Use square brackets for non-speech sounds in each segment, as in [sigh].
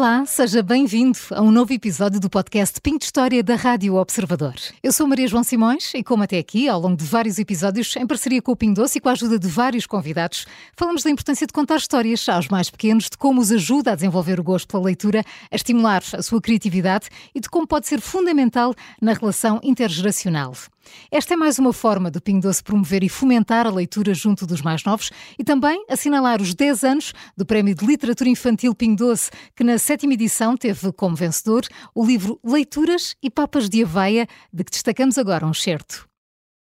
Olá, seja bem-vindo a um novo episódio do podcast Pinto História da Rádio Observador. Eu sou Maria João Simões e, como até aqui, ao longo de vários episódios, em parceria com o Pingo Doce e com a ajuda de vários convidados, falamos da importância de contar histórias aos mais pequenos, de como os ajuda a desenvolver o gosto pela leitura, a estimular a sua criatividade e de como pode ser fundamental na relação intergeracional. Esta é mais uma forma do Pingo Doce promover e fomentar a leitura junto dos mais novos e também assinalar os 10 anos do Prémio de Literatura Infantil Pingo Doce, que na sétima edição teve como vencedor o livro Leituras e Papas de Aveia, de que destacamos agora um certo.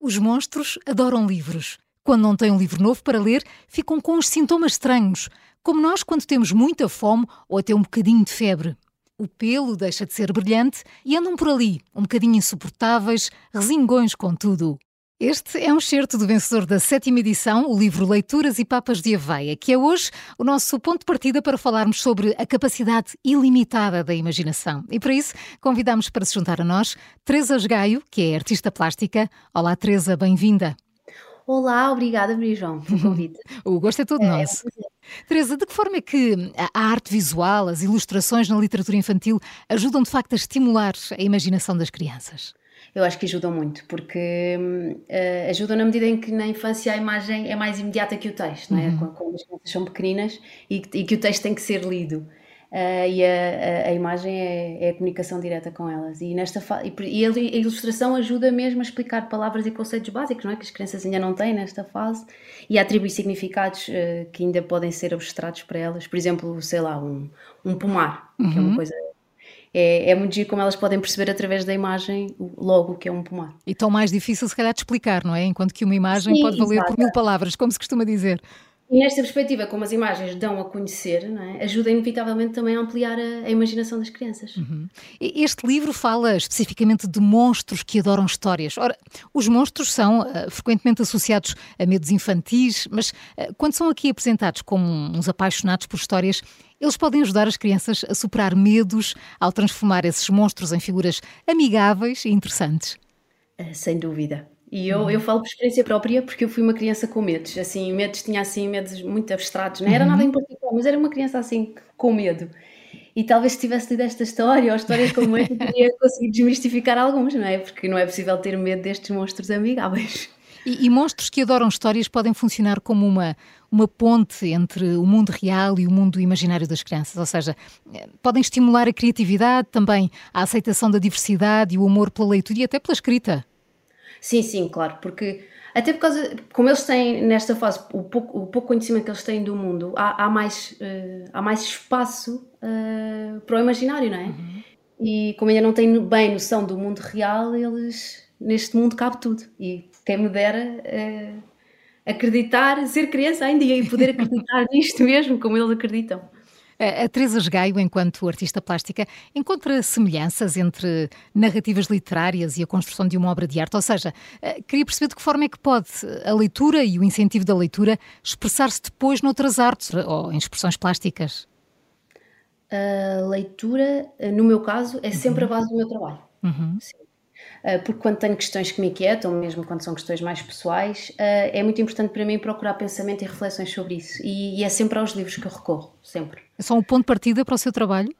Os monstros adoram livros. Quando não têm um livro novo para ler, ficam com os sintomas estranhos, como nós quando temos muita fome ou até um bocadinho de febre. O pelo deixa de ser brilhante e andam por ali, um bocadinho insuportáveis, resingões com tudo. Este é um excerto do vencedor da sétima edição, o livro Leituras e Papas de Aveia, que é hoje o nosso ponto de partida para falarmos sobre a capacidade ilimitada da imaginação. E para isso convidamos para se juntar a nós Teresa Gaio, que é artista plástica. Olá, Teresa, bem-vinda. Olá, obrigada, Maria João, pelo [laughs] convite. o gosto é todo é, nosso. É Teresa, de que forma é que a arte visual, as ilustrações na literatura infantil ajudam de facto a estimular a imaginação das crianças? eu acho que ajudam muito, porque uh, ajudam na medida em que na infância a imagem é mais imediata que o texto, não é? Uhum. Quando as crianças são pequeninas e, e, que o texto tem que ser lido. Uh, e a, a, a imagem é, é, a comunicação direta com elas. E, nesta e, e, a ilustração ajuda mesmo a explicar palavras e conceitos básicos, não é? Que as crianças ainda não têm nesta fase, e a atribuir significados uh, que ainda podem ser abstratos para elas. Por exemplo, sei lá, um, um pomar, uhum. que é uma uhum. coisa é, é muito giro como elas podem perceber através da imagem logo que é um pomar. E tão mais difícil se calhar de explicar, não é? Enquanto que uma imagem Sim, pode valer exato. por mil palavras, como se costuma dizer. E nesta perspectiva, como as imagens dão a conhecer, é? ajuda inevitavelmente também a ampliar a, a imaginação das crianças. Uhum. Este livro fala especificamente de monstros que adoram histórias. Ora, os monstros são uh, frequentemente associados a medos infantis, mas uh, quando são aqui apresentados como uns apaixonados por histórias, eles podem ajudar as crianças a superar medos ao transformar esses monstros em figuras amigáveis e interessantes. Uh, sem dúvida. E eu, eu falo por experiência própria porque eu fui uma criança com medos, assim, medos, tinha assim medos muito abstratos, não era nada uhum. em particular, mas era uma criança assim com medo. E talvez se tivesse lido esta história ou histórias como esta, teria [laughs] conseguido desmistificar alguns, não é? Porque não é possível ter medo destes monstros amigáveis. E, e, monstros que adoram histórias podem funcionar como uma, uma ponte entre o mundo real e o mundo imaginário das crianças, ou seja, eh, podem estimular a criatividade, também a aceitação da diversidade e o amor pela leitura e até pela escrita. Sim, sim, claro, porque até por causa, como eles têm nesta fase o pouco, o pouco conhecimento que eles têm do mundo, há, há mais, uh, há mais espaço uh, para o imaginário, não é? Uhum. E como ainda não têm bem noção do mundo real, eles neste mundo cabe tudo. E quem me dera uh, acreditar, ser criança ainda e poder acreditar [laughs] nisto mesmo, como eles acreditam. A Teresa Gaio, enquanto artista plástica, encontra semelhanças entre narrativas literárias e a construção de uma obra de arte? Ou seja, eh, queria perceber de que forma é que pode a leitura e o incentivo da leitura expressar-se depois noutras artes ou em expressões plásticas? A leitura, no meu caso, é sempre uhum. a base do meu trabalho. Uhum. Sim. Ah, porque quando tenho questões que me inquietam, mesmo quando são questões mais pessoais, ah, é muito importante para mim procurar pensamento e reflexões sobre isso. E, é sempre aos livros que eu recorro, sempre. É só um ponto de partida para o seu trabalho?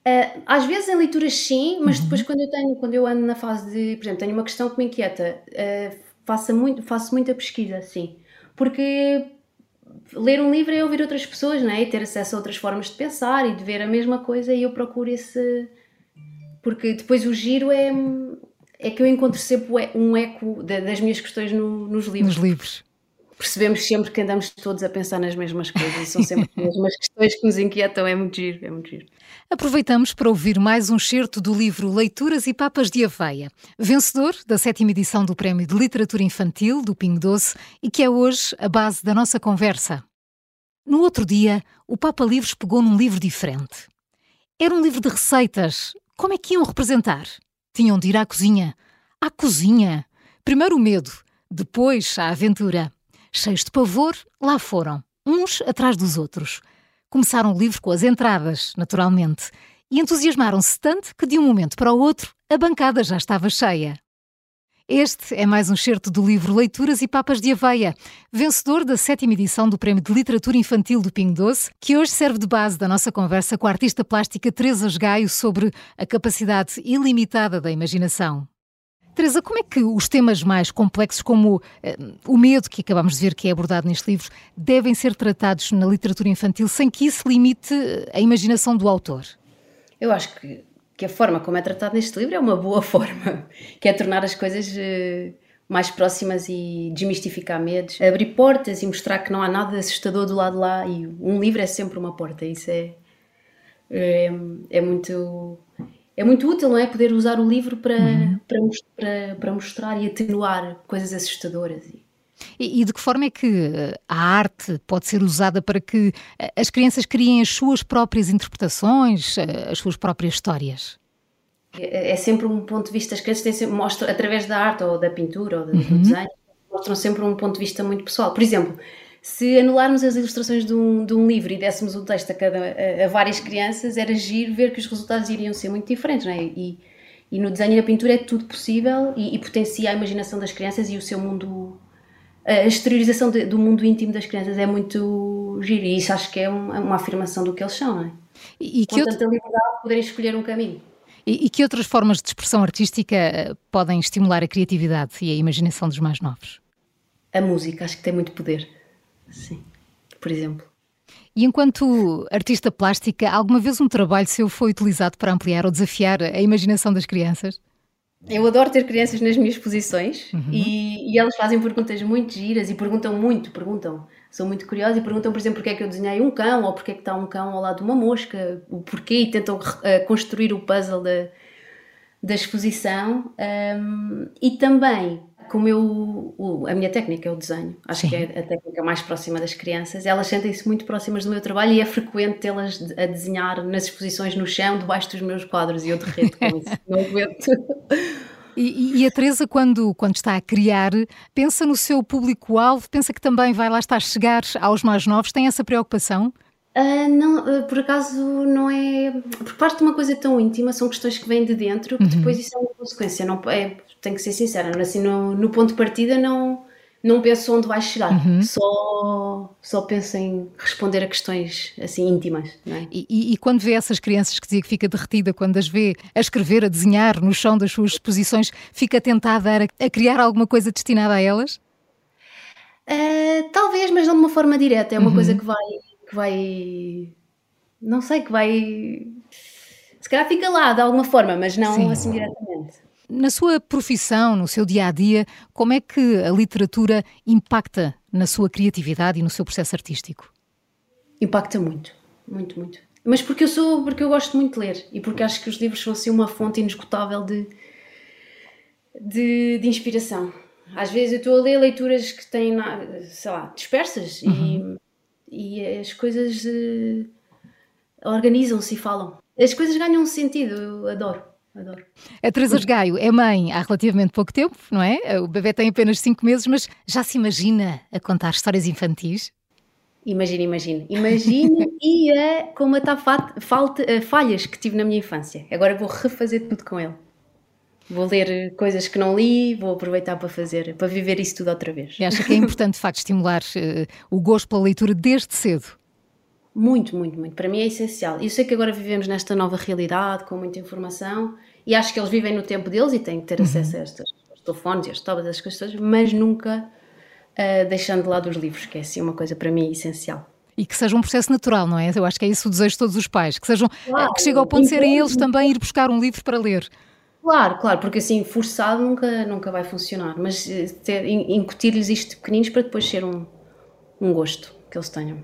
Uh, às vezes em leituras sim, mas uhum. depois quando eu tenho, quando eu ando na fase de, por exemplo, tenho uma questão que me inquieta, faço, muito, faço muita pesquisa, sim. Porque ler um livro é ouvir outras pessoas, não é? E ter acesso a outras formas de pensar e de ver a mesma coisa e eu procuro esse, porque depois o giro é, é que eu encontro sempre um eco das minhas questões no, nos livros. Nos livros. Percebemos sempre que andamos todos a pensar nas mesmas coisas, são sempre as mesmas questões que nos inquietam, é muito giro, é muito giro. Aproveitamos para ouvir mais um certo do livro Leituras e Papas de Aveia, vencedor da sétima edição do Prémio de Literatura Infantil do Pingo Doce e que é hoje a base da nossa conversa. No outro dia, o Papa Livros pegou num livro diferente. Era um livro de receitas, como é que iam representar? Tinham de ir à cozinha. À cozinha! Primeiro o medo, depois a aventura. Cheios de pavor, lá foram, uns atrás dos outros. Começaram o livro com as entradas, naturalmente, e entusiasmaram-se tanto que de um momento para o outro a bancada já estava cheia. Este é mais um certo do livro Leituras e Papas de Aveia, vencedor da sétima edição do Prémio de Literatura Infantil do Pingo Doce, que hoje serve de base da nossa conversa com a artista plástica Teresa Gaio sobre a capacidade ilimitada da imaginação. Teresa, como é que os temas mais complexos, como uh, o medo que acabamos de ver que é abordado neste livro, devem ser tratados na literatura infantil sem que isso limite a imaginação do autor? Eu acho que, que a forma como é tratado neste livro é uma boa [laughs] forma, que é tornar as coisas uh, mais próximas e desmistificar medos, abrir portas e mostrar que não há nada assustador do lado de lá e um livro é sempre uma porta, isso é, é, é muito é muito útil, não é? Poder usar o livro para, uhum. para, para, para, mostrar e atenuar coisas assustadoras. E, e, de que forma é que eh, a arte pode ser usada para que eh, as crianças criem as suas próprias interpretações, eh, as suas próprias histórias? É, é sempre um ponto de vista, as crianças têm sempre, mostram, através da arte ou da pintura ou do, uhum. do desenho, mostram sempre um ponto de vista muito pessoal. Por exemplo, se anularmos as ilustrações de um, de um livro e dessemos um texto a, cada, a, a, várias crianças, era giro ver que os resultados iriam ser muito diferentes, não é? E, e no desenho e na pintura é tudo possível e, e, potencia a imaginação das crianças e o seu mundo. A exteriorização de, do mundo íntimo das crianças é muito giro e isso acho que é uma, uma afirmação do que eles são, não é? E, e que Com outro... tanta liberdade poderem escolher um caminho. E, e que outras formas de expressão artística eh, podem estimular a criatividade e a imaginação dos mais novos? A música, acho que tem muito poder Sim, por exemplo. E enquanto artista plástica, alguma vez um trabalho seu foi utilizado para ampliar ou desafiar a imaginação das crianças? Eu adoro ter crianças nas minhas exposições uhum. e, e, elas fazem perguntas muito giras e perguntam muito, perguntam. São muito curiosas e perguntam, por exemplo, porque é que eu desenhei um cão ou porque é que está um cão ao lado de uma mosca, o porquê e tentam uh, construir o puzzle da, da exposição. Um, e também como eu, o, a minha técnica é o desenho, acho Sim. que é a técnica mais próxima das crianças, elas sentem-se muito próximas do meu trabalho e é frequente tê-las a desenhar nas exposições no chão, debaixo dos meus quadros, e eu derreto com isso, [laughs] não aguento. E, e, a Teresa, quando, quando está a criar, pensa no seu público-alvo, pensa que também vai lá estar a chegar aos mais novos, tem essa preocupação? Uh, não, uh, por acaso não é. Por parte de uma coisa tão íntima, são questões que vêm de dentro, que uhum. depois isso é uma consequência. Não, é, tenho que ser sincera, assim, no, no ponto de partida não, não penso onde vai chegar, uhum. só, só penso em responder a questões assim íntimas. É? E, e, e, quando vê essas crianças que dizia que fica derretida, quando as vê a escrever, a desenhar no chão das suas exposições, fica tentada a, a criar alguma coisa destinada a elas? Uh, talvez, mas não de uma forma direta, é uma uhum. coisa que vai que vai. Não sei, que vai. Se calhar fica lá de alguma forma, mas não Sim. assim diretamente. Na sua profissão, no seu dia a dia, como é que a literatura impacta na sua criatividade e no seu processo artístico? Impacta muito, muito, muito. Mas porque eu sou, porque eu gosto muito de ler e porque acho que os livros são assim uma fonte inesgotável de, de, de inspiração. Às vezes eu estou a ler leituras que têm, sei lá, dispersas uhum. e e as coisas uh, organizam-se e falam. As coisas ganham um sentido, eu adoro. Adoro. A Teresa Gaio é mãe há relativamente pouco tempo, não é? O bebê tem apenas 5 meses, mas já se imagina a contar histórias infantis? Imagina, imagina. Imagina [laughs] e a comatar falhas que tive na minha infância. Agora vou refazer tudo com ele. Vou ler coisas que não li, vou aproveitar para fazer, para viver isso tudo outra vez. E acha que é importante, de facto, estimular uh, o gosto pela leitura desde cedo? Muito, muito, muito. Para mim é essencial. Eu sei que agora vivemos nesta nova realidade, com muita informação, e acho que eles vivem no tempo deles e têm que ter uhum. acesso a estes telefones e as todas as coisas, mas nunca uh, deixando de lado os livros, que é assim uma coisa para mim essencial e que seja um processo natural, não é? Eu acho que é isso o desejo de todos os pais, que sejam claro, que chegue ao ponto de serem eles também ir buscar um livro para ler. Claro, claro, porque assim forçado nunca, nunca vai funcionar, mas eh, incutir-lhes isto pequeninos para depois ser um, um gosto que eles tenham.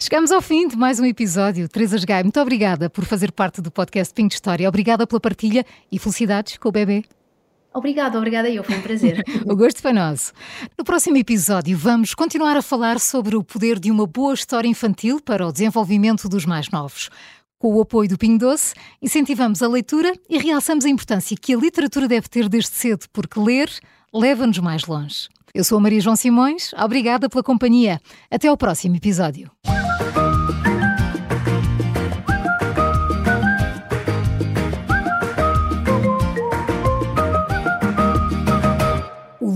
Chegamos ao fim de mais um episódio. Teresa Gai, muito obrigada por fazer parte do podcast Pink História. Obrigada pela partilha e felicidades com o bebê. Obrigada, obrigada eu, foi um prazer. [laughs] o gosto foi nosso. No próximo episódio vamos continuar a falar sobre o poder de uma boa história infantil para o desenvolvimento dos mais novos. Com o apoio do Pinho Doce, incentivamos a leitura e realçamos a importância que a literatura deve ter desde cedo, porque ler leva-nos mais longe. Eu sou a Maria João Simões, obrigada pela companhia. Até ao próximo episódio.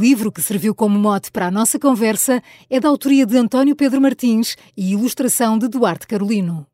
Livro que serviu como mote para a nossa conversa é da autoria de António Pedro Martins e ilustração de Duarte Carolino.